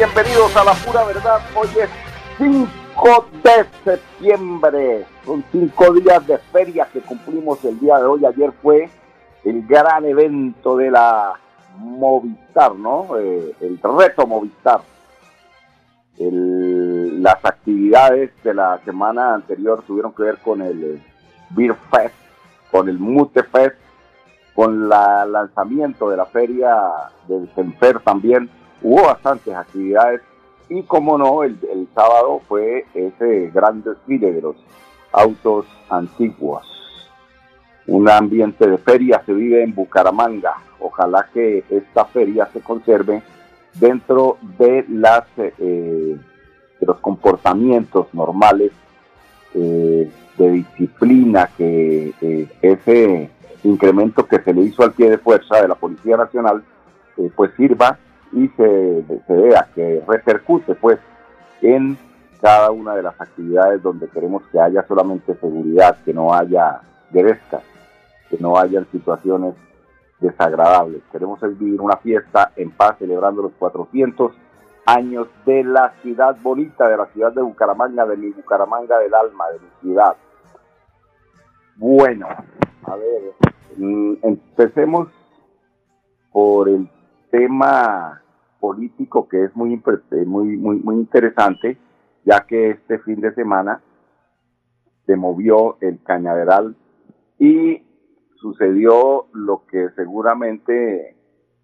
Bienvenidos a la pura verdad. Hoy es 5 de septiembre. Son cinco días de feria que cumplimos el día de hoy. Ayer fue el gran evento de la Movistar, ¿no? Eh, el reto Movistar. las actividades de la semana anterior tuvieron que ver con el eh, Beer Fest, con el Mute Fest, con el lanzamiento de la feria del Senfer también hubo bastantes actividades y como no, el, sábado fue ese gran desfile de los autos antiguos. Un ambiente de feria se vive en Bucaramanga. Ojalá que esta feria se conserve dentro de las eh, de los comportamientos normales eh, de disciplina que eh, ese incremento que se le hizo al pie de fuerza de la Policía Nacional pues sirva y se, vea que repercute pues en cada una de las actividades donde queremos que haya solamente seguridad, que no haya grescas, que no hayan situaciones desagradables. Queremos vivir una fiesta en paz celebrando los 400 años de la ciudad bonita, de la ciudad de Bucaramanga, de mi Bucaramanga del alma, de mi ciudad. Bueno, a ver, mm, empecemos por el tema político que es muy, muy, muy, muy interesante, ya que este fin de semana se movió el cañaveral y sucedió lo que seguramente,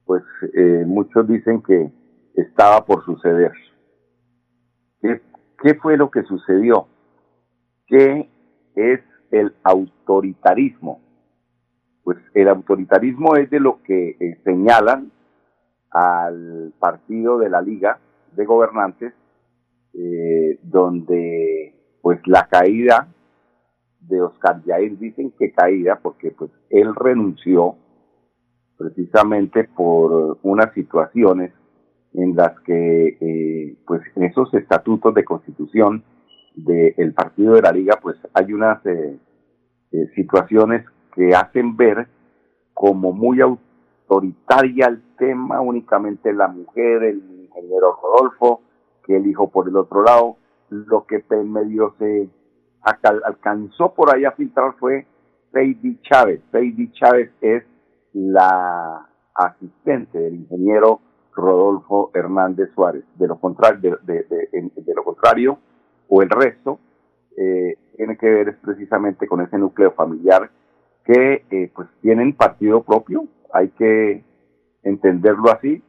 pues eh, muchos dicen que estaba por suceder. ¿Qué, ¿Qué fue lo que sucedió? ¿Qué es el autoritarismo? Pues el autoritarismo es de lo que eh, señalan al partido de la Liga de Gobernantes, eh, donde pues la caída de Oscar Jair dicen que caída porque pues él renunció precisamente por unas situaciones en las que eh, pues esos estatutos de constitución del partido de la liga pues hay unas eh, situaciones que hacen ver como muy autoritaria el tema, únicamente la mujer, el ingeniero Rodolfo, que el hijo por el otro lado. Lo que medio se alcanzó por ahí a filtrar fue Heidi Chávez. Heidi Chávez es la asistente del ingeniero Rodolfo Hernández Suárez. De lo contrario, de, lo contrario o el resto, eh, tiene que ver precisamente con ese núcleo familiar que eh, pues tienen partido propio, hay que entenderlo así,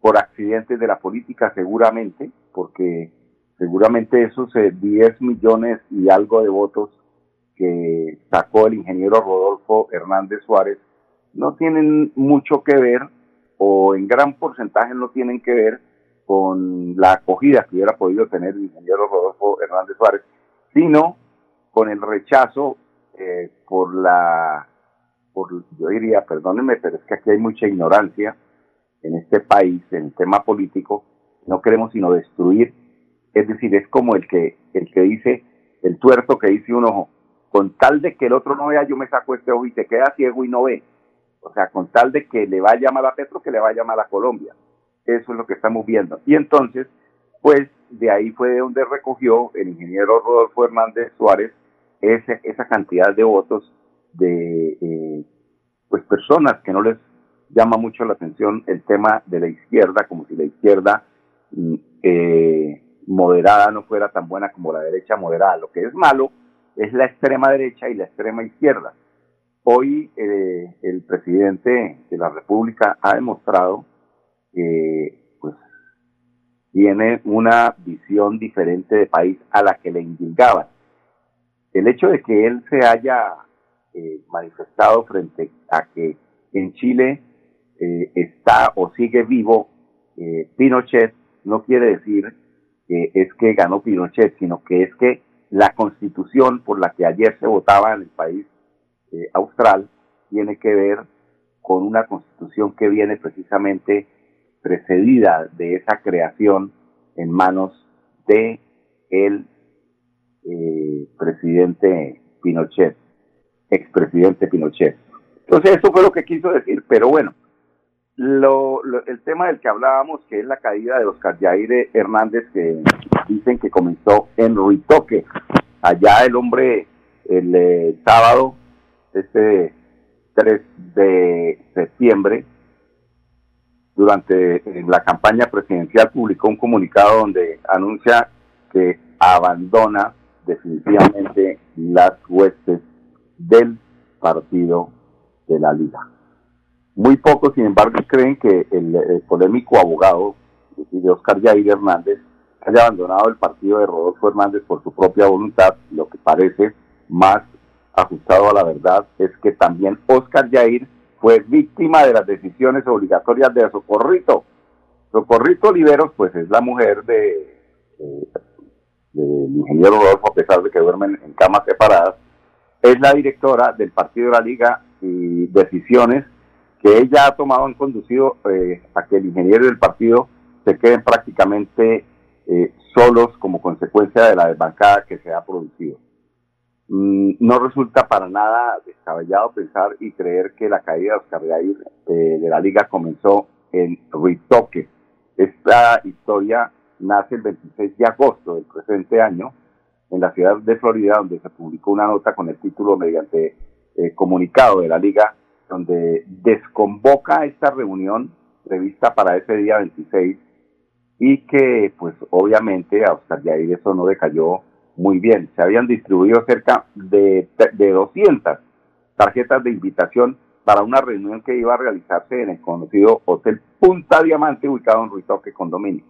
por accidentes de la política seguramente, porque seguramente esos 10 eh, millones y algo de votos que sacó el ingeniero Rodolfo Hernández Suárez no tienen mucho que ver o en gran porcentaje no tienen que ver con la acogida que hubiera podido tener el ingeniero Rodolfo Hernández Suárez, sino con el rechazo eh, por la yo diría, perdónenme, pero es que aquí hay mucha ignorancia en este país, en el tema político, no queremos sino destruir, es decir, es como el que, el que dice, el tuerto que dice un ojo, con tal de que el otro no vea, yo me saco este ojo y se queda ciego y no ve. O sea, con tal de que le vaya mal a Petro, que le vaya mal a Colombia. Eso es lo que estamos viendo. Y entonces, pues de ahí fue de donde recogió el ingeniero Rodolfo Hernández Suárez ese, esa cantidad de votos de eh, pues personas que no les llama mucho la atención el tema de la izquierda, como si la izquierda mm, eh, moderada no fuera tan buena como la derecha moderada. Lo que es malo es la extrema derecha y la extrema izquierda. hoy eh, el presidente de la República ha demostrado que pues, tiene una visión diferente de país a la que le indicaban. El hecho de que él se haya eh, manifestado frente a que en Chile eh, está o sigue vivo Pinochet no quiere decir que es que ganó Pinochet, sino que es que la constitución por la que ayer se votaba en el país eh, austral tiene que ver con una constitución que viene precisamente precedida de esa creación en manos de el eh, presidente Pinochet, expresidente Pinochet. Entonces eso fue lo que quiso decir, pero bueno, lo, el tema del que hablábamos, que es la caída de Oscar Jair Hernández, que dicen que comenzó en Ruitoque. Allá el hombre el eh, sábado, este 3 de septiembre, durante la campaña presidencial publicó un comunicado donde anuncia que abandona definitivamente las huestes del partido de la liga. Muy pocos, sin embargo, creen que el, polémico abogado de Oscar Jair Hernández haya abandonado el partido de Rodolfo Hernández por su propia voluntad. Lo que parece más ajustado a la verdad es que también Oscar Jair fue víctima de las decisiones obligatorias de Socorrito. Socorrito Oliveros, pues es la mujer de, del ingeniero Rodolfo, a pesar de que duermen en camas separadas, es la directora del partido de la Liga y decisiones que ella ha tomado han conducido eh, a que el ingeniero del partido se queden prácticamente eh, solos como consecuencia de la desbancada que se ha producido. Mm, no resulta para nada descabellado pensar y creer que la caída de Oscar eh, de la liga comenzó en Ruitoque. Esta historia nace el 26 de agosto del presente año en la ciudad de Florida, donde se publicó una nota con el título mediante comunicado de la liga donde desconvoca esta reunión prevista para ese día 26 y que pues obviamente a Oscar Yair eso no decayó muy bien. Se habían distribuido cerca de, de 200 tarjetas de invitación para una reunión que iba a realizarse en el conocido Hotel Punta Diamante ubicado en Ruitoque Condominio.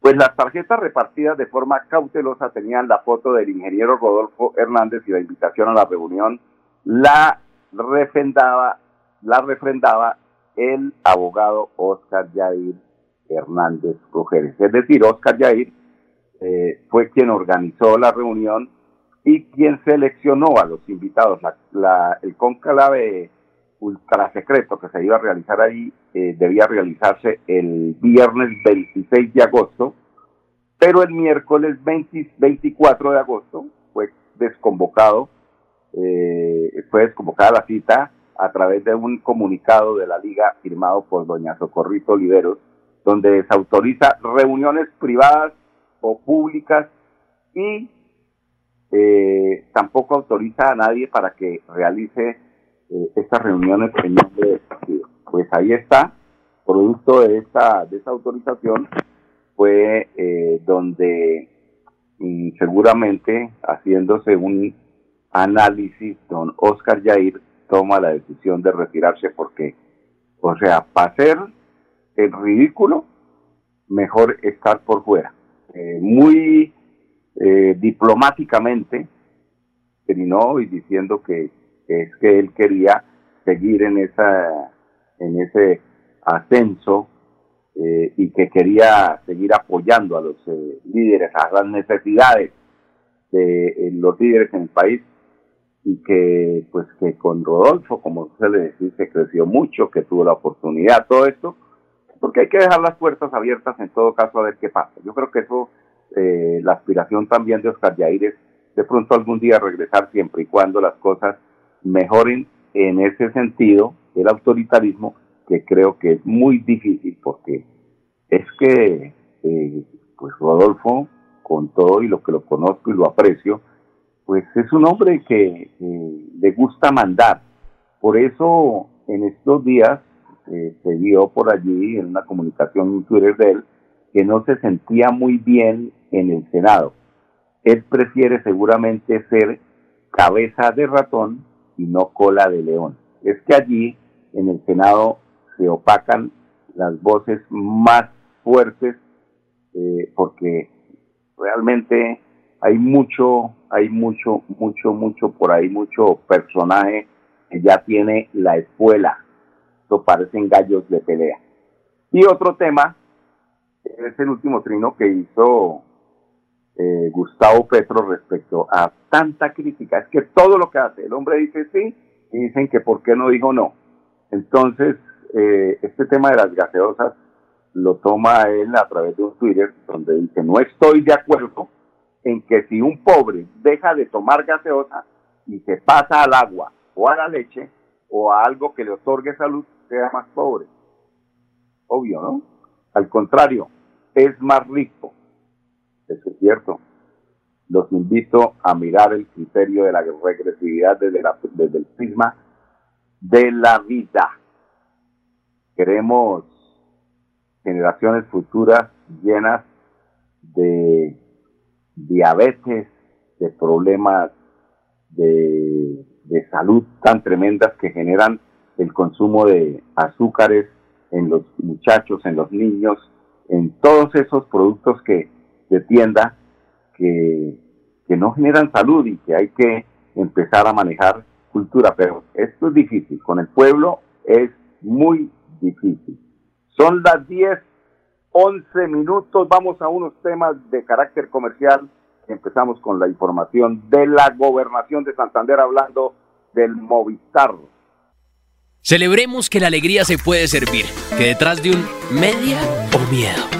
Pues las tarjetas repartidas de forma cautelosa tenían la foto del ingeniero Rodolfo Hernández y la invitación a la reunión la refrendaba, la refrendaba el abogado Oscar Yair Hernández Cogeres. Es decir, Oscar Yair eh, fue quien organizó la reunión y quien seleccionó a los invitados. La, el conclave ultra secreto que se iba a realizar ahí eh, debía realizarse el viernes 26 de agosto, pero el miércoles 24 de agosto fue desconvocado eh, fue desconvocada la cita a través de un comunicado de la liga firmado por doña Socorrito Oliveros, donde se autoriza reuniones privadas o públicas y eh, tampoco autoriza a nadie para que realice eh, estas reuniones en. Pues ahí está, producto de esta, de esta autorización, fue eh, donde mm, seguramente haciéndose un análisis, don Oscar Yair toma la decisión de retirarse porque, o sea, para hacer el ridículo, mejor estar por fuera. Eh, muy eh, diplomáticamente terminó y diciendo que, es que él quería seguir en esa en ese ascenso eh, y que quería seguir apoyando a los líderes, a las necesidades de los líderes en el país y que pues que con Rodolfo, como se le decía, se creció mucho, que tuvo la oportunidad, todo esto, porque hay que dejar las puertas abiertas en todo caso a ver qué pasa. Yo creo que eso, eh, la aspiración también de Oscar Yair es de pronto algún día regresar siempre y cuando las cosas mejoren en ese sentido el autoritarismo, que creo que es muy difícil porque es que eh, pues Rodolfo, con todo y lo que lo conozco y lo aprecio, pues es un hombre que le gusta mandar. Por eso en estos días eh, se vio por allí en una comunicación en Twitter de él que no se sentía muy bien en el Senado. Él prefiere seguramente ser cabeza de ratón y no cola de león. Es que allí en el Senado se opacan las voces más fuertes eh, porque realmente hay mucho, hay mucho, mucho, mucho por ahí, mucho personaje que ya tiene la escuela. Esto parecen gallos de pelea. Y otro tema es el último trino que hizo eh, Gustavo Petro respecto a tanta crítica. Es que todo lo que hace, el hombre dice sí y dicen que por qué no dijo no. Entonces, eh, este tema de las gaseosas lo toma él a través de un Twitter donde dice, no estoy de acuerdo en que si un pobre deja de tomar gaseosa y se pasa al agua o a la leche o a algo que le otorgue salud, sea más pobre. Obvio, ¿no? Al contrario, es más rico. Eso es cierto. Los invito a mirar el criterio de la regresividad desde, desde el prisma de la vida. Queremos generaciones futuras llenas de diabetes, de problemas de, salud tan tremendas que generan el consumo de azúcares en los muchachos, en los niños, en todos esos productos que de tienda que, que no generan salud y que hay que empezar a manejar cultura. Pero esto es difícil, con el pueblo es muy difícil. Son las 10, 11 minutos. Vamos a unos temas de carácter comercial. Empezamos con la información de la gobernación de Santander hablando del Movistar. Celebremos que la alegría se puede servir, que detrás de un media o miedo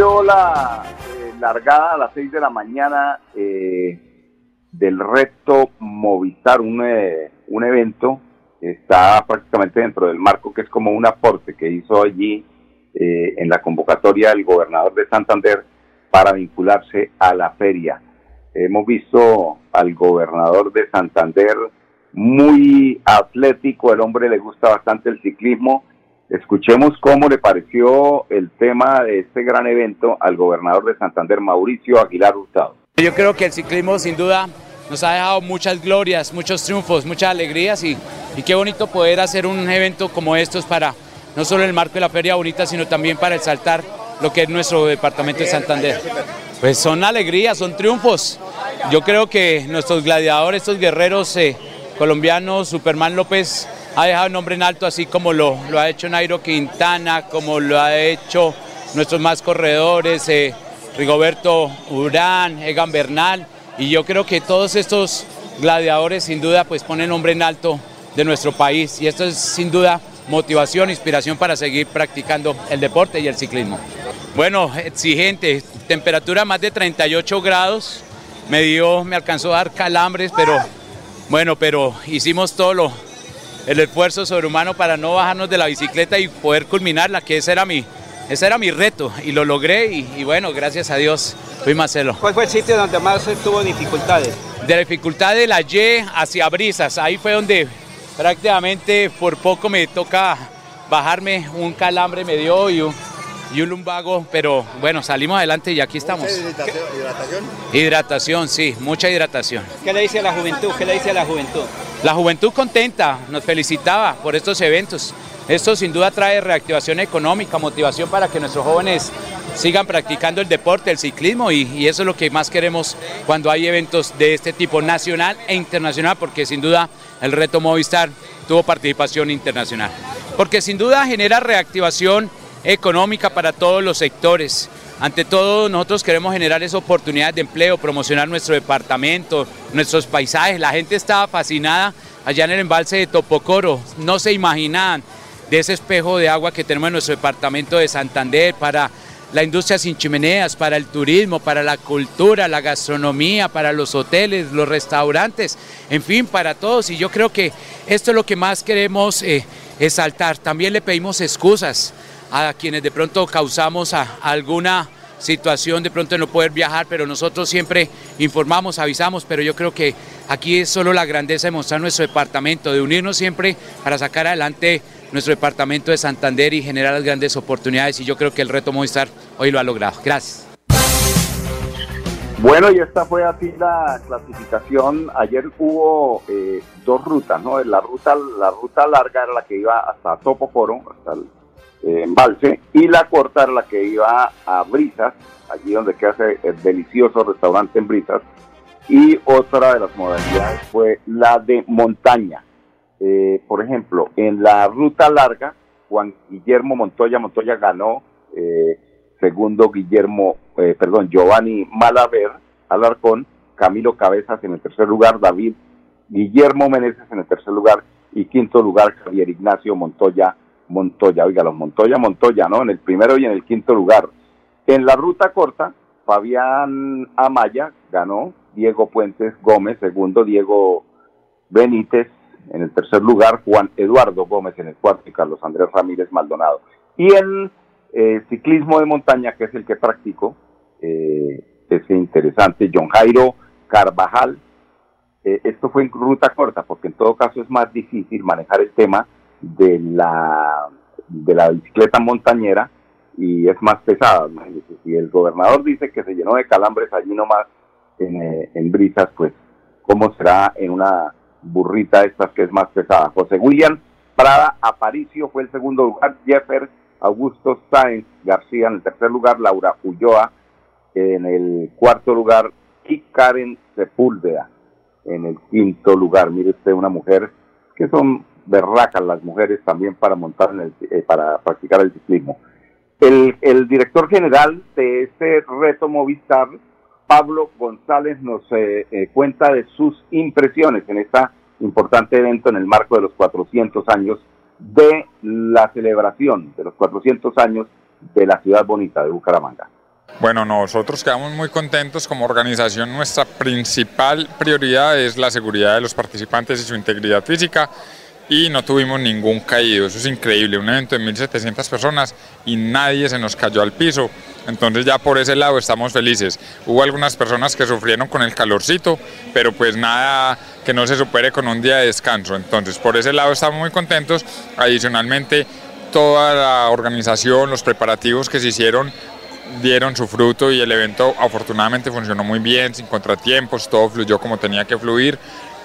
La eh, largada a las 6 de la mañana eh, del reto Movistar, un, eh, un evento está prácticamente dentro del marco que es como un aporte que hizo allí en la convocatoria del gobernador de Santander para vincularse a la feria. Hemos visto al gobernador de Santander muy atlético, el hombre le gusta bastante el ciclismo, Escuchemos cómo le pareció el tema de este gran evento al gobernador de Santander, Mauricio Aguilar Hurtado. Yo creo que el ciclismo sin duda nos ha dejado muchas glorias, muchos triunfos, muchas alegrías y, qué bonito poder hacer un evento como estos para no solo el marco de la Feria Bonita, sino también para exaltar lo que es nuestro departamento de Santander. Pues son alegrías, son triunfos. Yo creo que nuestros gladiadores, estos guerreros eh, colombianos, Superman López, ha dejado el nombre en alto, así como lo, ha hecho Nairo Quintana, como lo ha hecho nuestros más corredores, eh, Rigoberto Urán, Egan Bernal, y yo creo que todos estos gladiadores sin duda pues ponen nombre en alto de nuestro país. Y esto es sin duda motivación, inspiración para seguir practicando el deporte y el ciclismo. Bueno, exigente, temperatura más de 38 grados, me dio, me alcanzó a dar calambres, pero bueno, pero hicimos todo lo, el esfuerzo sobrehumano para no bajarnos de la bicicleta y poder culminarla, que ese era mi, ese era mi reto y lo logré y, bueno, gracias a Dios fui Marcelo. ¿Cuál fue el sitio donde más tuvo dificultades? De la dificultad de la Y hacia Brisas, ahí fue donde prácticamente por poco me toca bajarme, un calambre me dio y y un lumbago, pero bueno, salimos adelante y aquí estamos. hidratación? Hidratación, sí, mucha hidratación. ¿Qué le dice a la juventud? ¿Qué le dice a la juventud? La juventud contenta, nos felicitaba por estos eventos. Esto sin duda trae reactivación económica, motivación para que nuestros jóvenes sigan practicando el deporte, el ciclismo y, y, eso es lo que más queremos cuando hay eventos de este tipo nacional e internacional porque sin duda el reto Movistar tuvo participación internacional. Porque sin duda genera reactivación económica para todos los sectores. Ante todo, nosotros queremos generar esas oportunidades de empleo, promocionar nuestro departamento, nuestros paisajes. La gente estaba fascinada allá en el embalse de Topocoro. No se imaginaban de ese espejo de agua que tenemos en nuestro departamento de Santander para la industria sin chimeneas, para el turismo, para la cultura, la gastronomía, para los hoteles, los restaurantes, en fin, para todos. Y yo creo que esto es lo que más queremos eh, exaltar. También le pedimos excusas a quienes de pronto causamos alguna situación de pronto no poder viajar, pero nosotros siempre informamos, avisamos, pero yo creo que aquí es solo la grandeza de mostrar nuestro departamento, de unirnos siempre para sacar adelante nuestro departamento de Santander y generar las grandes oportunidades y yo creo que el reto Movistar hoy lo ha logrado. Gracias. Bueno, y esta fue así la clasificación. Ayer hubo eh, dos rutas, ¿no? La ruta, la ruta larga era la que iba hasta Topocoro, hasta el embalse, y la corta era la que iba a Brisas, allí donde queda el delicioso restaurante en Brisas, y otra de las modalidades fue la de montaña. Eh, por ejemplo, en la ruta larga, Juan Guillermo Montoya, Montoya ganó, eh, segundo Guillermo, perdón, Giovanni Malaver, Alarcón, Camilo Cabezas en el tercer lugar, David Guillermo Meneses en el tercer lugar y quinto lugar Javier Ignacio Montoya Montoya, oiga, los Montoya, Montoya, ¿no? En el primero y en el quinto lugar. En la ruta corta, Fabián Amaya ganó, Diego Puentes Gómez, segundo, Diego Benítez en el tercer lugar, Juan Eduardo Gómez en el cuarto y Carlos Andrés Ramírez Maldonado. Y en eh, ciclismo de montaña, que es el que practico, eh, ese interesante, John Jairo Carvajal, eh, esto fue en ruta corta, porque en todo caso es más difícil manejar el tema de la, de la bicicleta montañera y es más pesada. Si el gobernador dice que se llenó de calambres allí nomás en, eh, en brisas, pues cómo será en una burrita estas que es más pesada. José William Prada Aparicio fue el segundo lugar, Jeffer Augusto Sáenz García en el tercer lugar, Laura Ulloa en el cuarto lugar y Karen Sepúlveda en el quinto lugar. Mire usted, una mujer que son berracas las mujeres también para montar en el, eh, para practicar el ciclismo. El, el, director general de este reto Movistar, Pablo González, nos eh, eh, cuenta de sus impresiones en este importante evento en el marco de los 400 años de la celebración de los 400 años de la ciudad bonita de Bucaramanga. Bueno, nosotros quedamos muy contentos como organización. Nuestra principal prioridad es la seguridad de los participantes y su integridad física y no tuvimos ningún caído. Eso es increíble, un evento de 1.700 personas y nadie se nos cayó al piso. Entonces ya por ese lado estamos felices. Hubo algunas personas que sufrieron con el calorcito, pero pues nada que no se supere con un día de descanso. Entonces por ese lado estamos muy contentos. Adicionalmente toda la organización, los preparativos que se hicieron dieron su fruto y el evento afortunadamente funcionó muy bien, sin contratiempos, todo fluyó como tenía que fluir.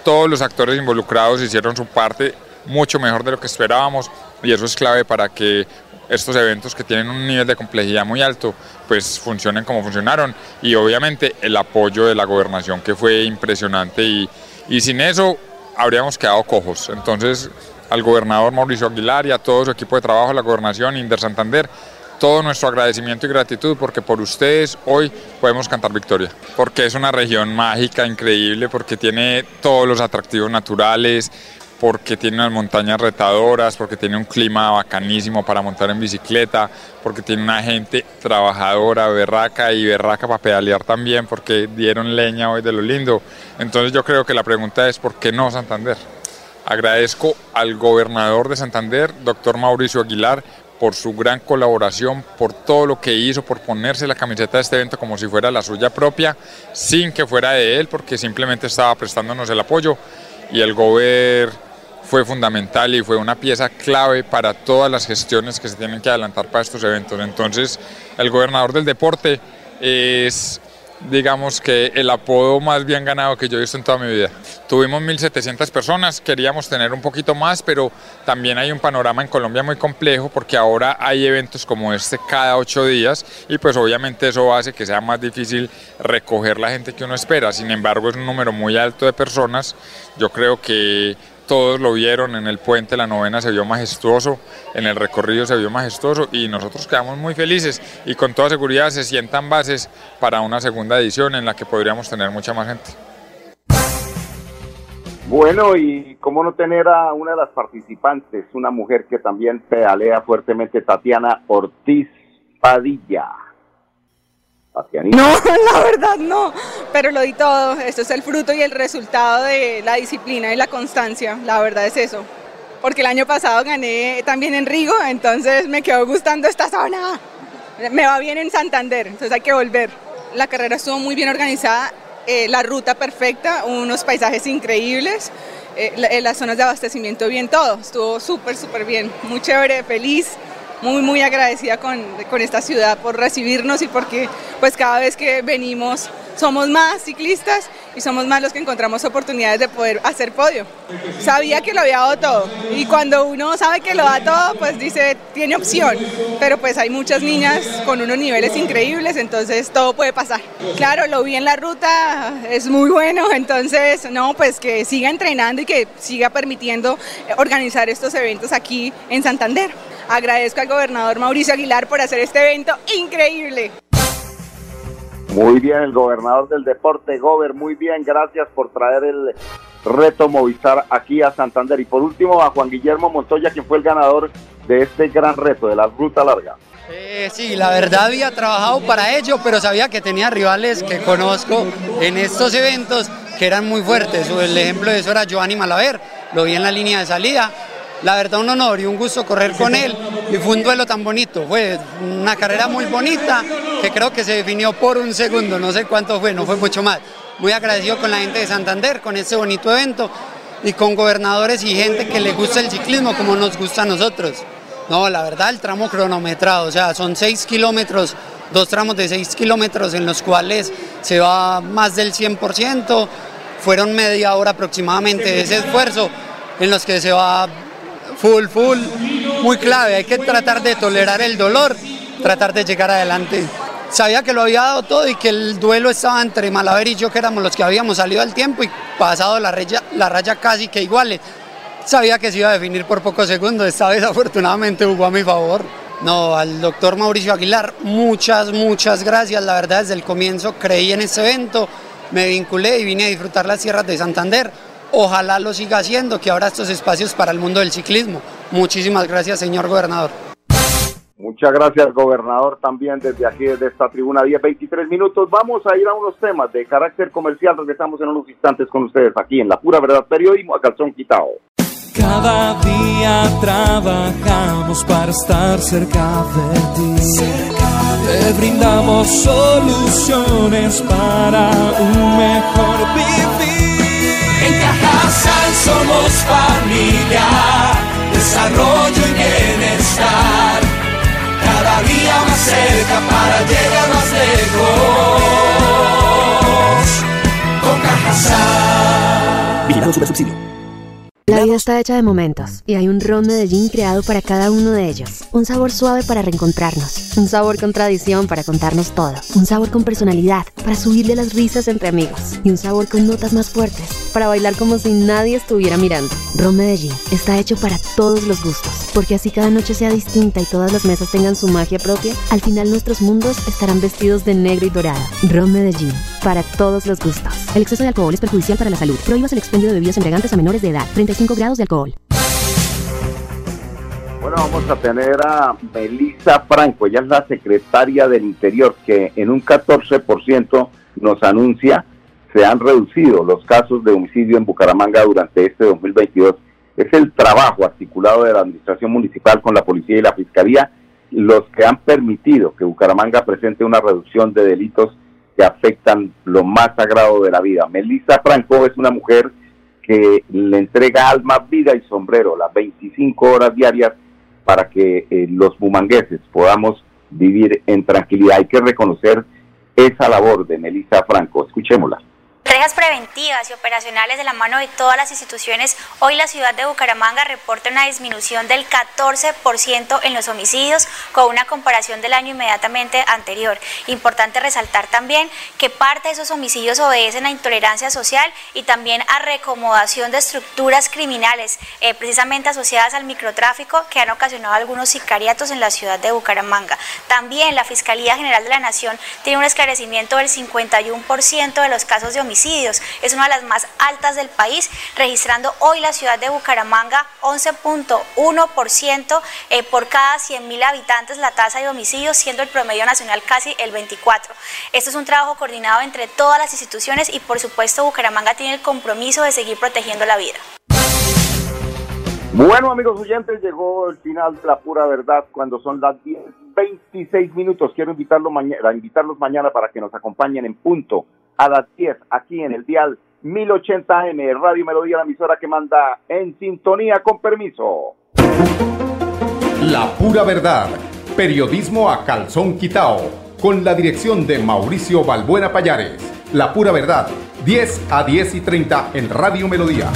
Todos los actores involucrados hicieron su parte mucho mejor de lo que esperábamos y eso es clave para que estos eventos que tienen un nivel de complejidad muy alto pues funcionen como funcionaron y obviamente el apoyo de la gobernación que fue impresionante y, y sin eso habríamos quedado cojos. Entonces al gobernador Mauricio Aguilar y a todo su equipo de trabajo la gobernación Inder Santander todo nuestro agradecimiento y gratitud porque por ustedes hoy podemos cantar victoria. Porque es una región mágica, increíble, porque tiene todos los atractivos naturales, porque tiene unas montañas retadoras, porque tiene un clima bacanísimo para montar en bicicleta, porque tiene una gente trabajadora, berraca y berraca para pedalear también, porque dieron leña hoy de lo lindo. Entonces yo creo que la pregunta es, ¿por qué no Santander? Agradezco al gobernador de Santander, doctor Mauricio Aguilar, por su gran colaboración, por todo lo que hizo, por ponerse la camiseta de este evento como si fuera la suya propia, sin que fuera de él, porque simplemente estaba prestándonos el apoyo. Y el gobernador fue fundamental y fue una pieza clave para todas las gestiones que se tienen que adelantar para estos eventos. Entonces, el gobernador del deporte es digamos que el apodo más bien ganado que yo he visto en toda mi vida. Tuvimos 1.700 personas, queríamos tener un poquito más, pero también hay un panorama en Colombia muy complejo porque ahora hay eventos como este cada ocho días y pues obviamente eso hace que sea más difícil recoger la gente que uno espera. Sin embargo, es un número muy alto de personas. Yo creo que todos lo vieron en el puente, la novena se vio majestuoso, en el recorrido se vio majestuoso y nosotros quedamos muy felices y con toda seguridad se sientan bases para una segunda edición en la que podríamos tener mucha más gente. Bueno, y cómo no tener a una de las participantes, una mujer que también pedalea fuertemente, Tatiana Ortiz Padilla. No, la verdad no, pero lo di todo. Esto es el fruto y el resultado de la disciplina y la constancia. La verdad es eso. Porque el año pasado gané también en Rigo, entonces me quedó gustando esta zona. Me va bien en Santander, entonces hay que volver. La carrera estuvo muy bien organizada, eh, la ruta perfecta, unos paisajes increíbles, eh, eh, las zonas de abastecimiento bien, todo. Estuvo súper, súper bien. Muy chévere, feliz muy, muy agradecida con, con, esta ciudad por recibirnos y porque pues cada vez que venimos somos más ciclistas y somos más los que encontramos oportunidades de poder hacer podio. Sabía que lo había dado todo y cuando uno sabe que lo da todo, pues dice, tiene opción, pero pues hay muchas niñas con unos niveles increíbles, entonces todo puede pasar. Claro, lo vi en la ruta, es muy bueno, entonces no, pues que siga entrenando y que siga permitiendo organizar estos eventos aquí en Santander. Agradezco al gobernador Mauricio Aguilar por hacer este evento increíble. Muy bien, el gobernador del deporte, Gober, muy bien, gracias por traer el reto Movistar aquí a Santander. Y por último, a Juan Guillermo Montoya, quien fue el ganador de este gran reto de la ruta larga. Eh, sí, la verdad había trabajado para ello, pero sabía que tenía rivales que conozco en estos eventos que eran muy fuertes. El ejemplo de eso era Giovanni Malaver, lo vi en la línea de salida, la verdad un honor y un gusto correr con él y fue un duelo tan bonito, fue una carrera muy bonita que creo que se definió por un segundo, no sé cuánto fue, no fue mucho más. Muy agradecido con la gente de Santander, con este bonito evento y con gobernadores y gente que le gusta el ciclismo como nos gusta a nosotros. No, la verdad el tramo cronometrado, o sea, son seis kilómetros, dos tramos de seis kilómetros en los cuales se va más del 100%, fueron media hora aproximadamente ese esfuerzo en los que se va full, full, muy clave. Hay que tratar de tolerar el dolor, tratar de llegar adelante. Sabía que lo había dado todo y que el duelo estaba entre Malaver y yo, que éramos los que habíamos salido al tiempo y pasado la raya, la raya casi que iguales. Sabía que se iba a definir por pocos segundos, esta vez afortunadamente jugó a mi favor. No, al doctor Mauricio Aguilar, muchas, muchas gracias. La verdad, desde el comienzo creí en este evento, me vinculé y vine a disfrutar las tierras de Santander Ojalá lo siga haciendo, que ahora estos espacios para el mundo del ciclismo. Muchísimas gracias, señor gobernador. Muchas gracias, gobernador, también desde aquí, desde esta tribuna 10, 23 minutos. Vamos a ir a unos temas de carácter comercial. Regresamos en unos instantes con ustedes aquí en La Pura Verdad Periodismo a Calzón Quitao. Cada día trabajamos para estar cerca de ti. Te brindamos soluciones para un mejor vivir. En Cajasal somos familia, desarrollo y bienestar. Cada día más cerca para llegar más lejos. Con Cajasal. Vigilado Super Subsidio. La vida está hecha de momentos y hay un ron Medellín creado para cada uno de ellos. Un sabor suave para reencontrarnos, un sabor con tradición para contarnos todo, un sabor con personalidad para subirle las risas entre amigos y un sabor con notas más fuertes para bailar como si nadie estuviera mirando. Ron Medellín está hecho para todos los gustos, porque así cada noche sea distinta y todas las mesas tengan su magia propia, al final nuestros mundos estarán vestidos de negro y dorado. Ron Medellín, para todos los gustos. El exceso de alcohol es perjudicial para la salud. Prohíbas el expendio de bebidas embriagantes a menores de edad. 5 grados de alcohol. Bueno, vamos a tener a Melissa Franco, ella es la secretaria del Interior, que en un 14% nos anuncia se han reducido los casos de homicidio en Bucaramanga durante este 2022. Es el trabajo articulado de la Administración Municipal con la Policía y la Fiscalía los que han permitido que Bucaramanga presente una reducción de delitos que afectan lo más sagrado de la vida. Melissa Franco es una mujer que le entrega alma, vida y sombrero las 25 horas diarias para que eh, los bumangueses podamos vivir en tranquilidad. Hay que reconocer esa labor de Melissa Franco. Escuchémosla. Rejas preventivas y operacionales de la mano de todas las instituciones, hoy la ciudad de Bucaramanga reporta una disminución del 14% en los homicidios con una comparación del año inmediatamente anterior. Importante resaltar también que parte de esos homicidios obedecen a intolerancia social y también a recomodación de estructuras criminales, eh, precisamente asociadas al microtráfico que han ocasionado algunos sicariatos en la ciudad de Bucaramanga. También la Fiscalía General de la Nación tiene un esclarecimiento del 51% de los casos de homicidios es una de las más altas del país, registrando hoy la ciudad de Bucaramanga 11.1% eh, por cada 100.000 habitantes la tasa de homicidios, siendo el promedio nacional casi el 24. Esto es un trabajo coordinado entre todas las instituciones y por supuesto Bucaramanga tiene el compromiso de seguir protegiendo la vida. Bueno, amigos oyentes, llegó el final de la pura verdad cuando son las 10, 26 minutos. Quiero invitarlos mañana, invitarlos mañana para que nos acompañen en punto a las 10 aquí en el dial 1080M, Radio Melodía, la emisora que manda en sintonía con permiso. La pura verdad, periodismo a calzón quitao, con la dirección de Mauricio Balbuena Payares. La pura verdad, 10 a 10 y 30 en Radio Melodía.